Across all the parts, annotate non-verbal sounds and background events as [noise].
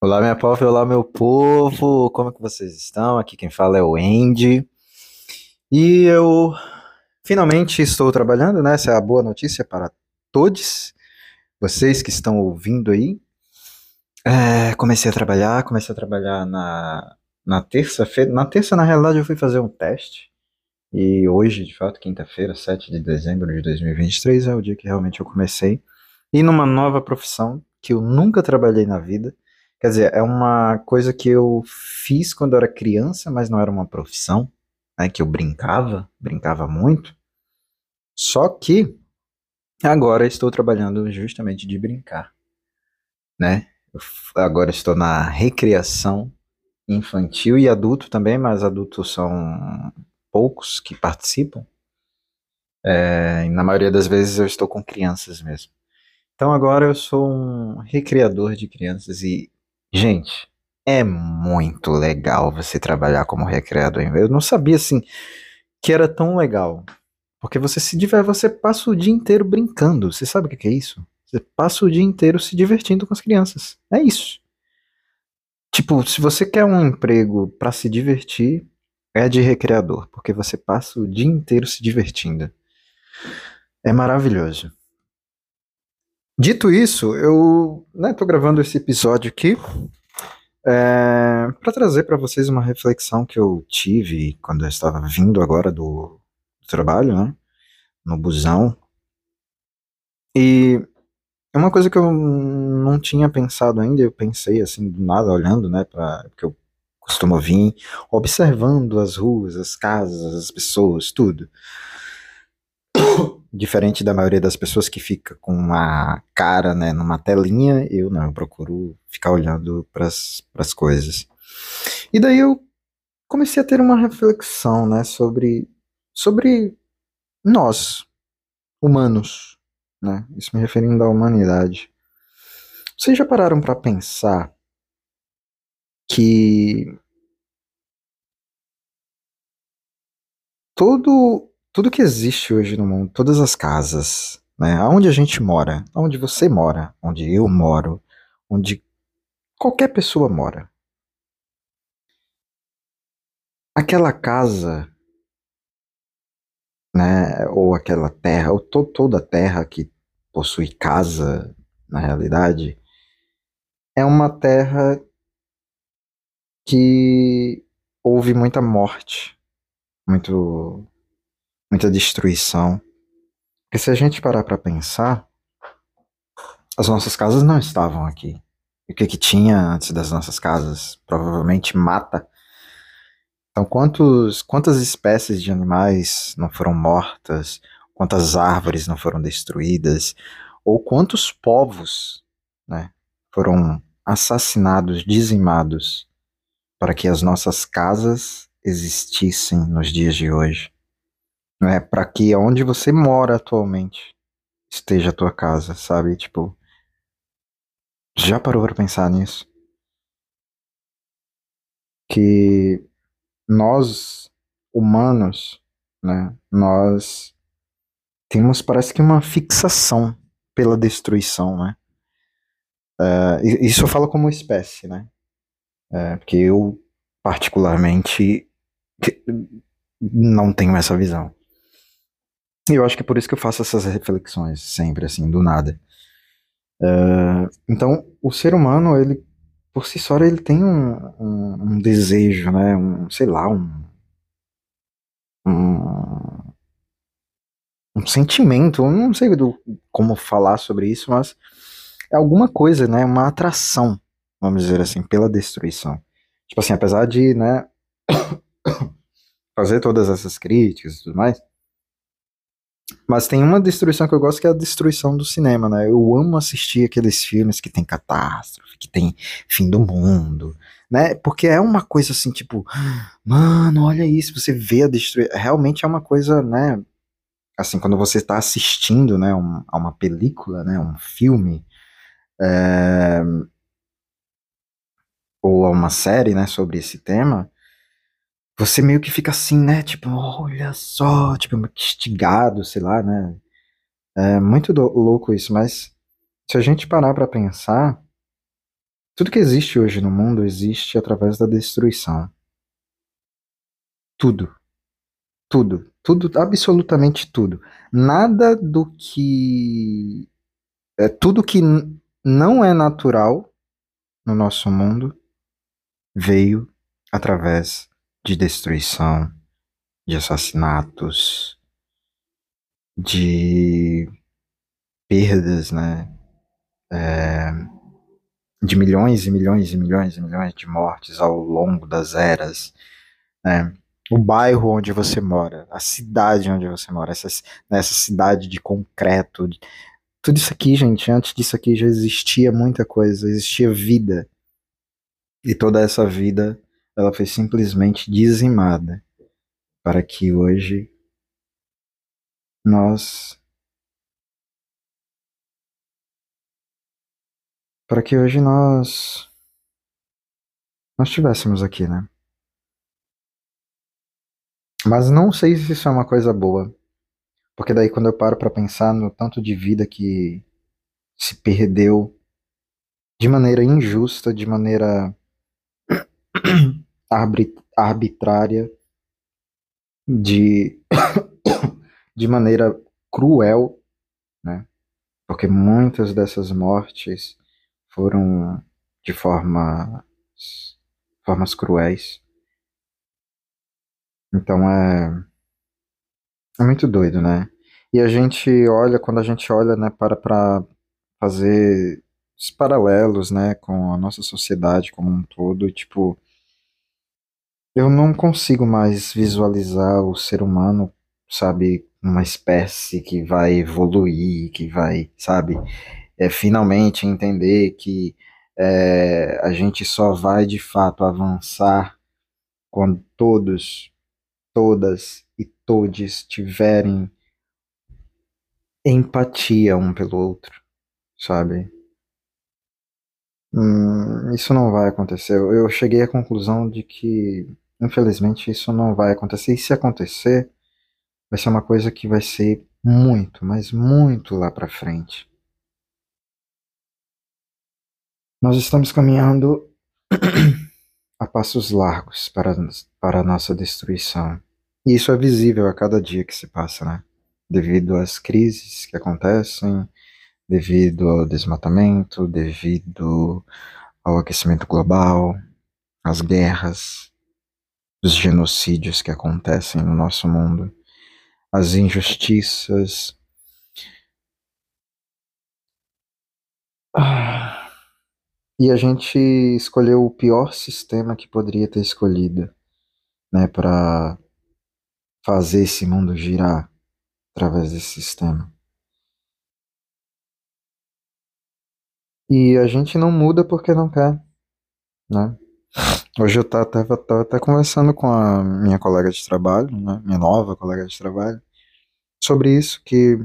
Olá, minha povo, olá, meu povo, como é que vocês estão? Aqui quem fala é o Andy. E eu finalmente estou trabalhando, né? Essa é a boa notícia para todos vocês que estão ouvindo aí. É, comecei a trabalhar, comecei a trabalhar na, na terça-feira. Na terça, na realidade, eu fui fazer um teste. E hoje, de fato, quinta-feira, 7 de dezembro de 2023, é o dia que realmente eu comecei. E numa nova profissão que eu nunca trabalhei na vida Quer dizer, é uma coisa que eu fiz quando eu era criança, mas não era uma profissão, né, que eu brincava, brincava muito. Só que agora estou trabalhando justamente de brincar, né? Eu agora estou na recreação infantil e adulto também, mas adultos são poucos que participam. É, na maioria das vezes eu estou com crianças mesmo. Então agora eu sou um recreador de crianças e Gente, é muito legal você trabalhar como recreador. Eu não sabia assim que era tão legal. Porque você se diverte, você passa o dia inteiro brincando. Você sabe o que é isso? Você passa o dia inteiro se divertindo com as crianças. É isso. Tipo, se você quer um emprego para se divertir, é de recreador, porque você passa o dia inteiro se divertindo. É maravilhoso. Dito isso, eu estou né, gravando esse episódio aqui é, para trazer para vocês uma reflexão que eu tive quando eu estava vindo agora do, do trabalho, né, no busão. E é uma coisa que eu não tinha pensado ainda, eu pensei assim do nada olhando, né, para porque eu costumo vir observando as ruas, as casas, as pessoas, tudo [coughs] diferente da maioria das pessoas que fica com uma cara, né, numa telinha, eu não, eu procuro ficar olhando para as coisas. E daí eu comecei a ter uma reflexão, né, sobre sobre nós, humanos, né? Isso me referindo à humanidade. Vocês já pararam para pensar que todo tudo que existe hoje no mundo, todas as casas, né, aonde a gente mora, onde você mora, onde eu moro, onde qualquer pessoa mora. Aquela casa, né, ou aquela terra, ou to toda terra que possui casa, na realidade, é uma terra que houve muita morte, muito muita destruição. Porque se a gente parar para pensar, as nossas casas não estavam aqui. E o que, que tinha antes das nossas casas? Provavelmente mata. Então, quantos, quantas espécies de animais não foram mortas? Quantas árvores não foram destruídas? Ou quantos povos né, foram assassinados, dizimados, para que as nossas casas existissem nos dias de hoje? Né, para que onde você mora atualmente esteja a tua casa, sabe? Tipo, já parou para pensar nisso? Que nós humanos, né, nós temos parece que uma fixação pela destruição, né? Uh, isso eu falo como espécie, né? Uh, porque eu particularmente não tenho essa visão. Eu acho que é por isso que eu faço essas reflexões sempre, assim, do nada. Uh, então, o ser humano, ele, por si só, ele tem um, um, um desejo, né? Um, sei lá, um, um, um sentimento, não sei do, como falar sobre isso, mas é alguma coisa, né? Uma atração, vamos dizer assim, pela destruição. Tipo assim, apesar de, né, [coughs] fazer todas essas críticas e tudo mais, mas tem uma destruição que eu gosto que é a destruição do cinema, né? Eu amo assistir aqueles filmes que tem catástrofe, que tem fim do mundo, né? Porque é uma coisa assim, tipo, mano, olha isso, você vê a destruição. Realmente é uma coisa, né? Assim, quando você está assistindo, né, um, a uma película, né, um filme, é... ou a uma série, né, sobre esse tema, você meio que fica assim, né? Tipo, olha só, tipo, instigado, sei lá, né? É muito louco isso, mas se a gente parar para pensar, Tudo que existe hoje no mundo existe através da destruição. Tudo. Tudo. Tudo, absolutamente tudo. Nada do que. É, tudo que não é natural no nosso mundo veio através de destruição, de assassinatos, de perdas, né? É, de milhões e milhões e milhões e milhões de mortes ao longo das eras, né? O bairro onde você mora, a cidade onde você mora, essa, nessa cidade de concreto, tudo isso aqui, gente, antes disso aqui já existia muita coisa, existia vida. E toda essa vida, ela foi simplesmente dizimada para que hoje nós para que hoje nós nós estivéssemos aqui, né? Mas não sei se isso é uma coisa boa, porque daí quando eu paro para pensar no tanto de vida que se perdeu de maneira injusta, de maneira arbitrária, de, [coughs] de maneira cruel, né? Porque muitas dessas mortes foram de forma, formas cruéis. Então é, é muito doido, né? E a gente olha, quando a gente olha, né, para para fazer os paralelos, né, com a nossa sociedade como um todo, tipo, eu não consigo mais visualizar o ser humano, sabe, uma espécie que vai evoluir, que vai, sabe, é, finalmente entender que é, a gente só vai de fato avançar quando todos, todas e todes tiverem empatia um pelo outro, sabe? Hum, isso não vai acontecer. Eu cheguei à conclusão de que Infelizmente, isso não vai acontecer. E se acontecer, vai ser uma coisa que vai ser muito, mas muito lá para frente. Nós estamos caminhando [clears throat] a passos largos para, para a nossa destruição. E isso é visível a cada dia que se passa, né? Devido às crises que acontecem, devido ao desmatamento, devido ao aquecimento global, às guerras, os genocídios que acontecem no nosso mundo, as injustiças. E a gente escolheu o pior sistema que poderia ter escolhido, né, para fazer esse mundo girar através desse sistema. E a gente não muda porque não quer, né? Hoje eu estava até conversando com a minha colega de trabalho, né, minha nova colega de trabalho, sobre isso, que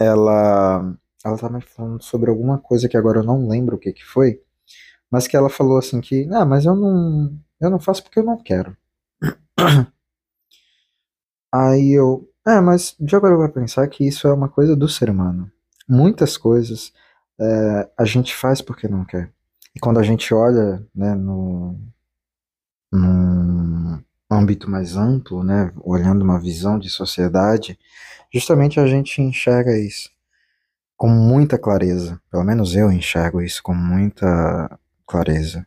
ela ela estava falando sobre alguma coisa que agora eu não lembro o que que foi, mas que ela falou assim que, ah, mas eu não eu não faço porque eu não quero. [clears throat] Aí eu, é, mas de agora vou pensar que isso é uma coisa do ser humano. Muitas coisas é, a gente faz porque não quer. E quando a gente olha né, no, num âmbito mais amplo, né, olhando uma visão de sociedade, justamente a gente enxerga isso com muita clareza. Pelo menos eu enxergo isso com muita clareza.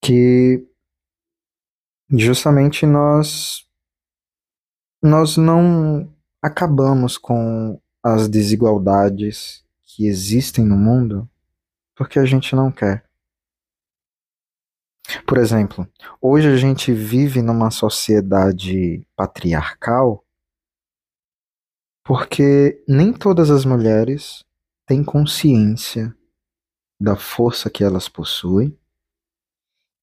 Que justamente nós nós não acabamos com as desigualdades que existem no mundo porque a gente não quer. Por exemplo, hoje a gente vive numa sociedade patriarcal porque nem todas as mulheres têm consciência da força que elas possuem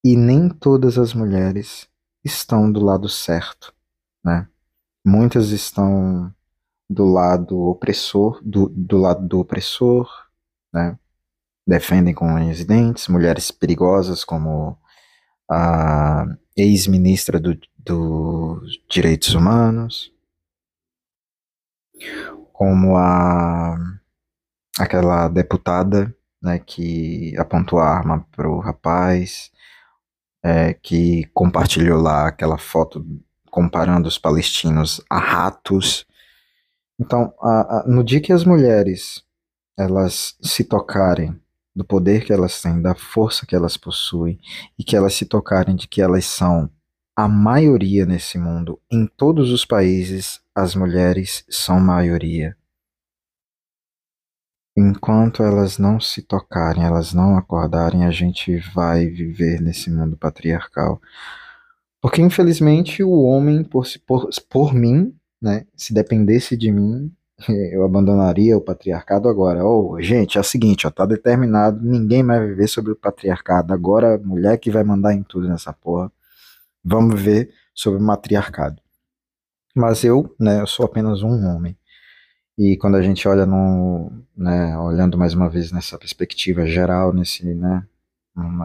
e nem todas as mulheres estão do lado certo, né? Muitas estão do lado opressor, do, do lado do opressor, né? Defendem com unhas e dentes, mulheres perigosas como a ex-ministra dos do Direitos Humanos, como a aquela deputada né, que apontou a arma pro rapaz, é, que compartilhou lá aquela foto comparando os palestinos a ratos. Então, a, a, no dia que as mulheres elas se tocarem do poder que elas têm, da força que elas possuem e que elas se tocarem de que elas são a maioria nesse mundo, em todos os países, as mulheres são maioria. Enquanto elas não se tocarem, elas não acordarem, a gente vai viver nesse mundo patriarcal. Porque infelizmente o homem, por, por, por mim, né, se dependesse de mim, eu abandonaria o patriarcado agora. Oh, gente, é o seguinte, ó, tá determinado, ninguém vai viver sobre o patriarcado. Agora, mulher que vai mandar em tudo nessa porra. Vamos ver sobre o matriarcado. Mas eu, né, eu sou apenas um homem. E quando a gente olha no, né, olhando mais uma vez nessa perspectiva geral, nesse, né,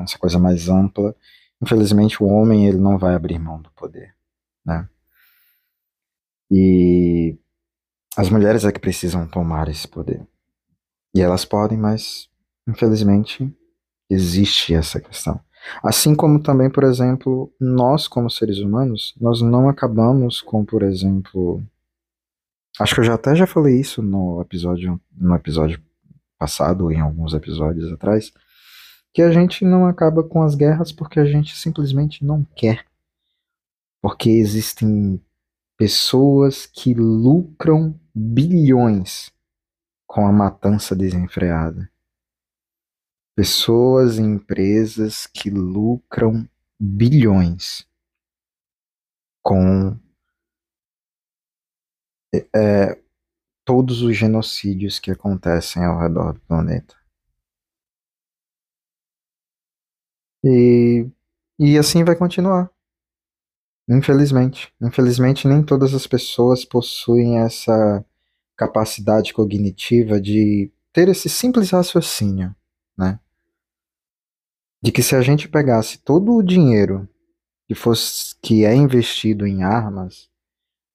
essa coisa mais ampla, infelizmente o homem ele não vai abrir mão do poder, né? E as mulheres é que precisam tomar esse poder. E elas podem, mas infelizmente existe essa questão. Assim como também, por exemplo, nós como seres humanos, nós não acabamos com, por exemplo, Acho que eu já até já falei isso no episódio, no episódio passado, em alguns episódios atrás, que a gente não acaba com as guerras porque a gente simplesmente não quer. Porque existem pessoas que lucram bilhões com a matança desenfreada. Pessoas e empresas que lucram bilhões com é, todos os genocídios que acontecem ao redor do planeta. E, e assim vai continuar. Infelizmente. Infelizmente, nem todas as pessoas possuem essa capacidade cognitiva de ter esse simples raciocínio, né? De que se a gente pegasse todo o dinheiro que fosse que é investido em armas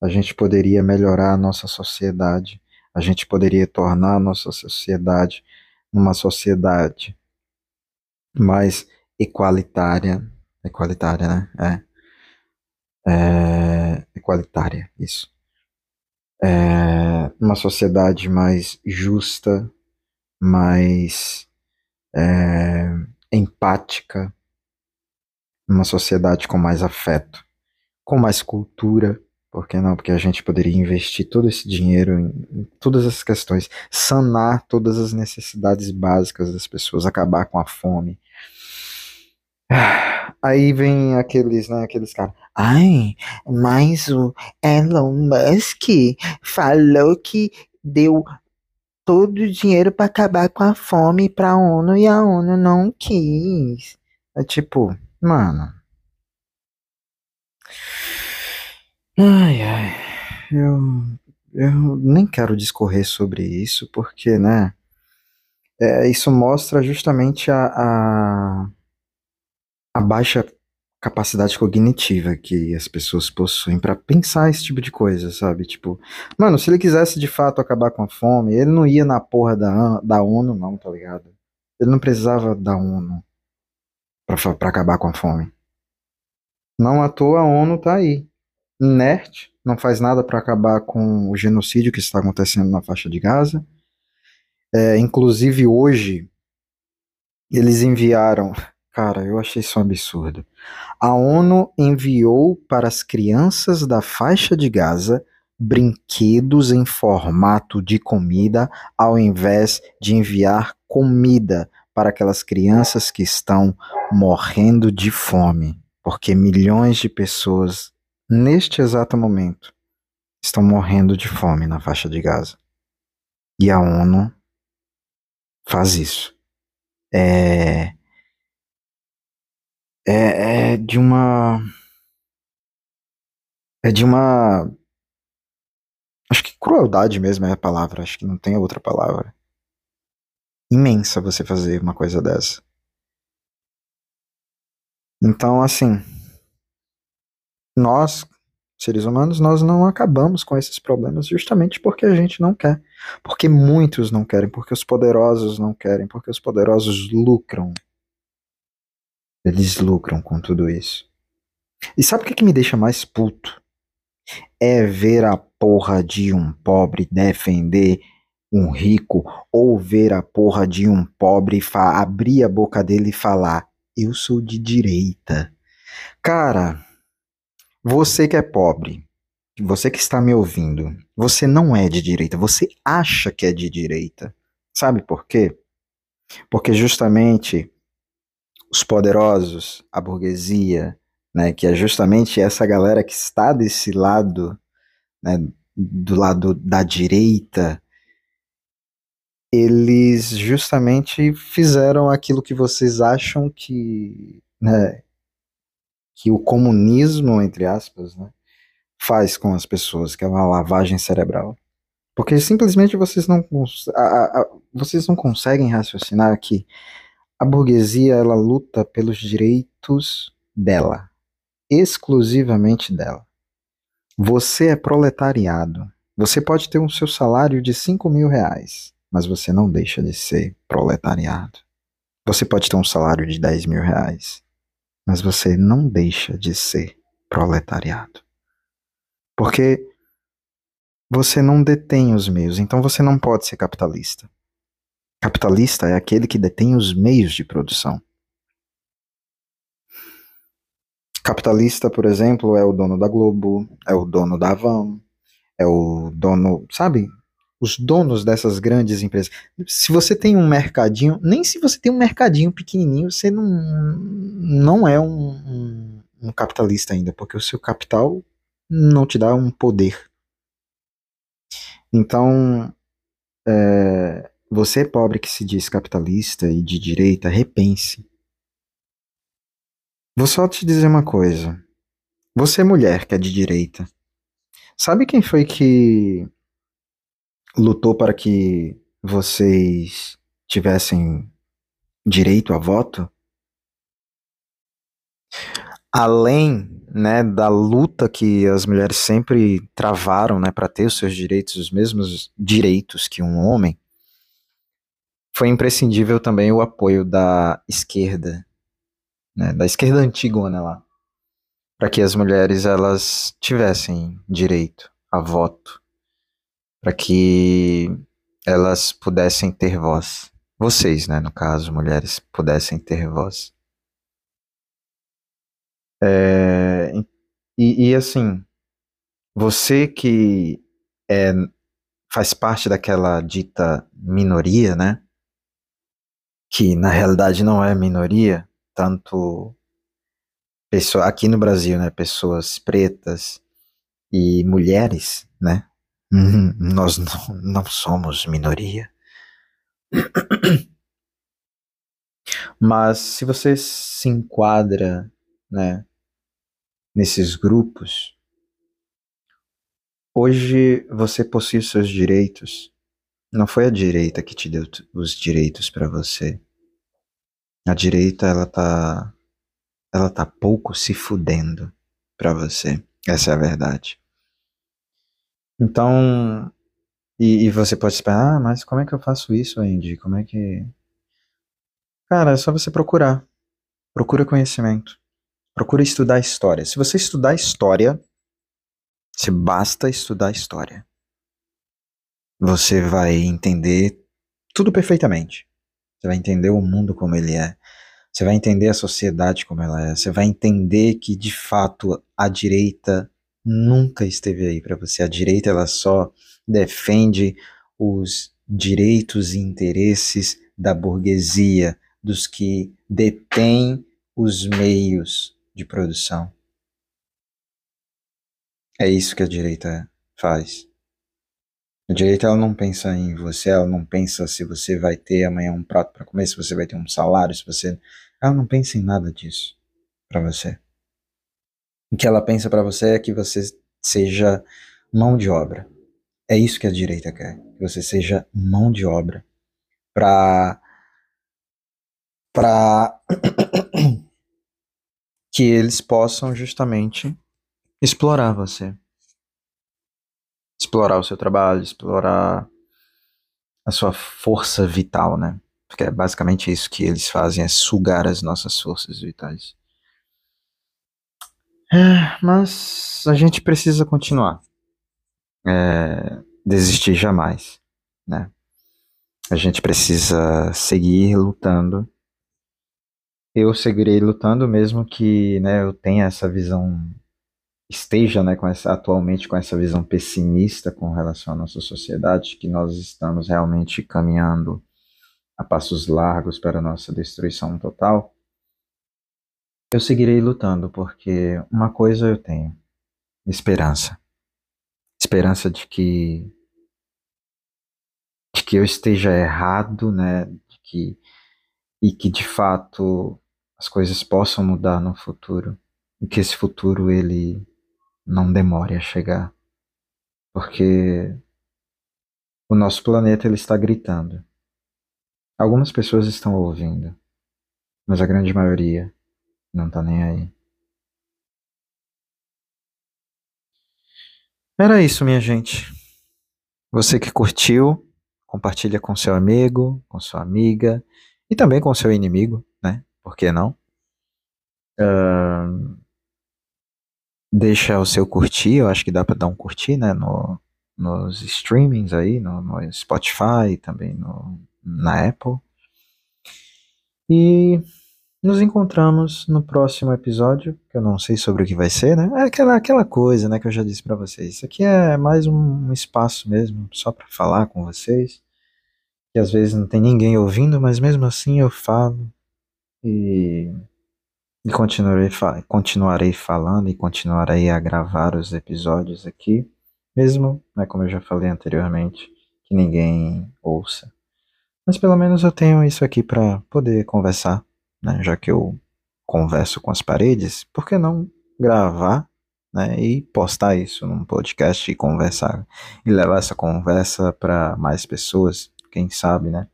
a gente poderia melhorar a nossa sociedade, a gente poderia tornar a nossa sociedade uma sociedade mais equalitária, equalitária, né? É, é equalitária, isso. É, uma sociedade mais justa, mais é, empática, uma sociedade com mais afeto, com mais cultura, por que não? Porque a gente poderia investir todo esse dinheiro em, em todas essas questões, sanar todas as necessidades básicas das pessoas, acabar com a fome. Aí vem aqueles, né, aqueles caras. Ai, mas o Elon Musk falou que deu todo o dinheiro para acabar com a fome para a ONU e a ONU não quis. É tipo, mano. Ai, ai, eu, eu nem quero discorrer sobre isso, porque, né, é, isso mostra justamente a, a, a baixa capacidade cognitiva que as pessoas possuem para pensar esse tipo de coisa, sabe? Tipo, mano, se ele quisesse de fato acabar com a fome, ele não ia na porra da, da ONU, não, tá ligado? Ele não precisava da ONU pra acabar com a fome. Não à toa a ONU tá aí inerte, não faz nada para acabar com o genocídio que está acontecendo na faixa de Gaza. É, inclusive hoje eles enviaram, cara, eu achei isso um absurdo. A ONU enviou para as crianças da faixa de Gaza brinquedos em formato de comida, ao invés de enviar comida para aquelas crianças que estão morrendo de fome, porque milhões de pessoas neste exato momento, estão morrendo de fome na faixa de Gaza. E a ONU faz isso. É, é, é de uma. É de uma. Acho que crueldade mesmo é a palavra, acho que não tem outra palavra. Imensa você fazer uma coisa dessa. Então, assim, nós, seres humanos, nós não acabamos com esses problemas justamente porque a gente não quer. Porque muitos não querem, porque os poderosos não querem, porque os poderosos lucram. Eles lucram com tudo isso. E sabe o que, que me deixa mais puto? É ver a porra de um pobre defender um rico ou ver a porra de um pobre abrir a boca dele e falar: Eu sou de direita. Cara, você que é pobre, você que está me ouvindo, você não é de direita, você acha que é de direita. Sabe por quê? Porque justamente os poderosos, a burguesia, né, que é justamente essa galera que está desse lado, né, do lado da direita, eles justamente fizeram aquilo que vocês acham que, né, que o comunismo, entre aspas, né, faz com as pessoas, que é uma lavagem cerebral. Porque simplesmente vocês não, a, a, vocês não conseguem raciocinar que a burguesia ela luta pelos direitos dela, exclusivamente dela. Você é proletariado. Você pode ter um seu salário de 5 mil reais, mas você não deixa de ser proletariado. Você pode ter um salário de 10 mil reais, mas você não deixa de ser proletariado. Porque você não detém os meios, então você não pode ser capitalista. Capitalista é aquele que detém os meios de produção. Capitalista, por exemplo, é o dono da Globo, é o dono da Avan, é o dono, sabe? Os donos dessas grandes empresas. Se você tem um mercadinho, nem se você tem um mercadinho pequenininho, você não, não é um, um, um capitalista ainda, porque o seu capital não te dá um poder. Então, é, você pobre que se diz capitalista e de direita, repense. Vou só te dizer uma coisa. Você mulher que é de direita. Sabe quem foi que lutou para que vocês tivessem direito a voto? Além, né, da luta que as mulheres sempre travaram, né, para ter os seus direitos, os mesmos direitos que um homem, foi imprescindível também o apoio da esquerda, né, da esquerda antigona lá, para que as mulheres elas tivessem direito a voto, para que elas pudessem ter voz. Vocês, né, no caso, mulheres, pudessem ter voz. É, e, e assim, você que é, faz parte daquela dita minoria, né? Que na realidade não é minoria, tanto pessoa, aqui no Brasil, né, pessoas pretas e mulheres, né, nós [laughs] não, não somos minoria. Mas se você se enquadra, né, nesses grupos, hoje você possui seus direitos. Não foi a direita que te deu os direitos para você. A direita, ela tá. Ela tá pouco se fudendo pra você. Essa é a verdade. Então. E, e você pode esperar, ah, mas como é que eu faço isso, Andy? Como é que. Cara, é só você procurar. Procura conhecimento. Procura estudar história. Se você estudar história, se basta estudar história. Você vai entender tudo perfeitamente. Você vai entender o mundo como ele é. Você vai entender a sociedade como ela é. Você vai entender que de fato a direita nunca esteve aí para você. A direita ela só defende os direitos e interesses da burguesia, dos que detêm os meios de produção. É isso que a direita faz. A direita ela não pensa em você, ela não pensa se você vai ter amanhã um prato para comer, se você vai ter um salário, se você. Ela não pensa em nada disso para você. O que ela pensa para você é que você seja mão de obra. É isso que a direita quer, que você seja mão de obra para para [coughs] que eles possam justamente explorar você. Explorar o seu trabalho, explorar a sua força vital, né? Porque é basicamente isso que eles fazem, é sugar as nossas forças vitais. É, mas a gente precisa continuar. É, desistir jamais, né? A gente precisa seguir lutando. Eu seguirei lutando mesmo que, né, eu tenha essa visão esteja, né, com essa atualmente com essa visão pessimista com relação à nossa sociedade, que nós estamos realmente caminhando a passos largos para a nossa destruição total. Eu seguirei lutando porque uma coisa eu tenho: esperança. Esperança de que de que eu esteja errado, né? De que e que de fato as coisas possam mudar no futuro e que esse futuro ele não demore a chegar, porque o nosso planeta ele está gritando. Algumas pessoas estão ouvindo, mas a grande maioria não está nem aí. Era isso, minha gente. Você que curtiu, compartilha com seu amigo, com sua amiga e também com seu inimigo, né? Por que não? Uh, deixa o seu curtir, eu acho que dá para dar um curtir, né? No, nos streamings aí, no, no Spotify, também no, na Apple. E nos encontramos no próximo episódio, que eu não sei sobre o que vai ser, né? É aquela, aquela coisa, né, que eu já disse para vocês. Isso aqui é mais um, espaço mesmo, só para falar com vocês. Que às vezes não tem ninguém ouvindo, mas mesmo assim eu falo. E, e continuarei, fa continuarei falando e continuarei a gravar os episódios aqui. Mesmo, né, como eu já falei anteriormente, que ninguém ouça. Mas pelo menos eu tenho isso aqui para poder conversar né? Já que eu converso com as paredes, por que não gravar né, e postar isso num podcast e conversar e levar essa conversa para mais pessoas, quem sabe, né?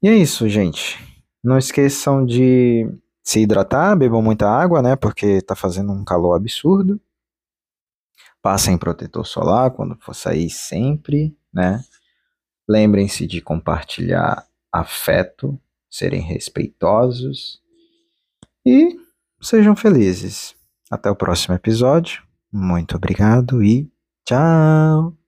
E é isso, gente. Não esqueçam de se hidratar, bebam muita água, né? Porque tá fazendo um calor absurdo. Passem protetor solar quando for sair sempre, né? Lembrem-se de compartilhar afeto serem respeitosos e sejam felizes. Até o próximo episódio. Muito obrigado e tchau!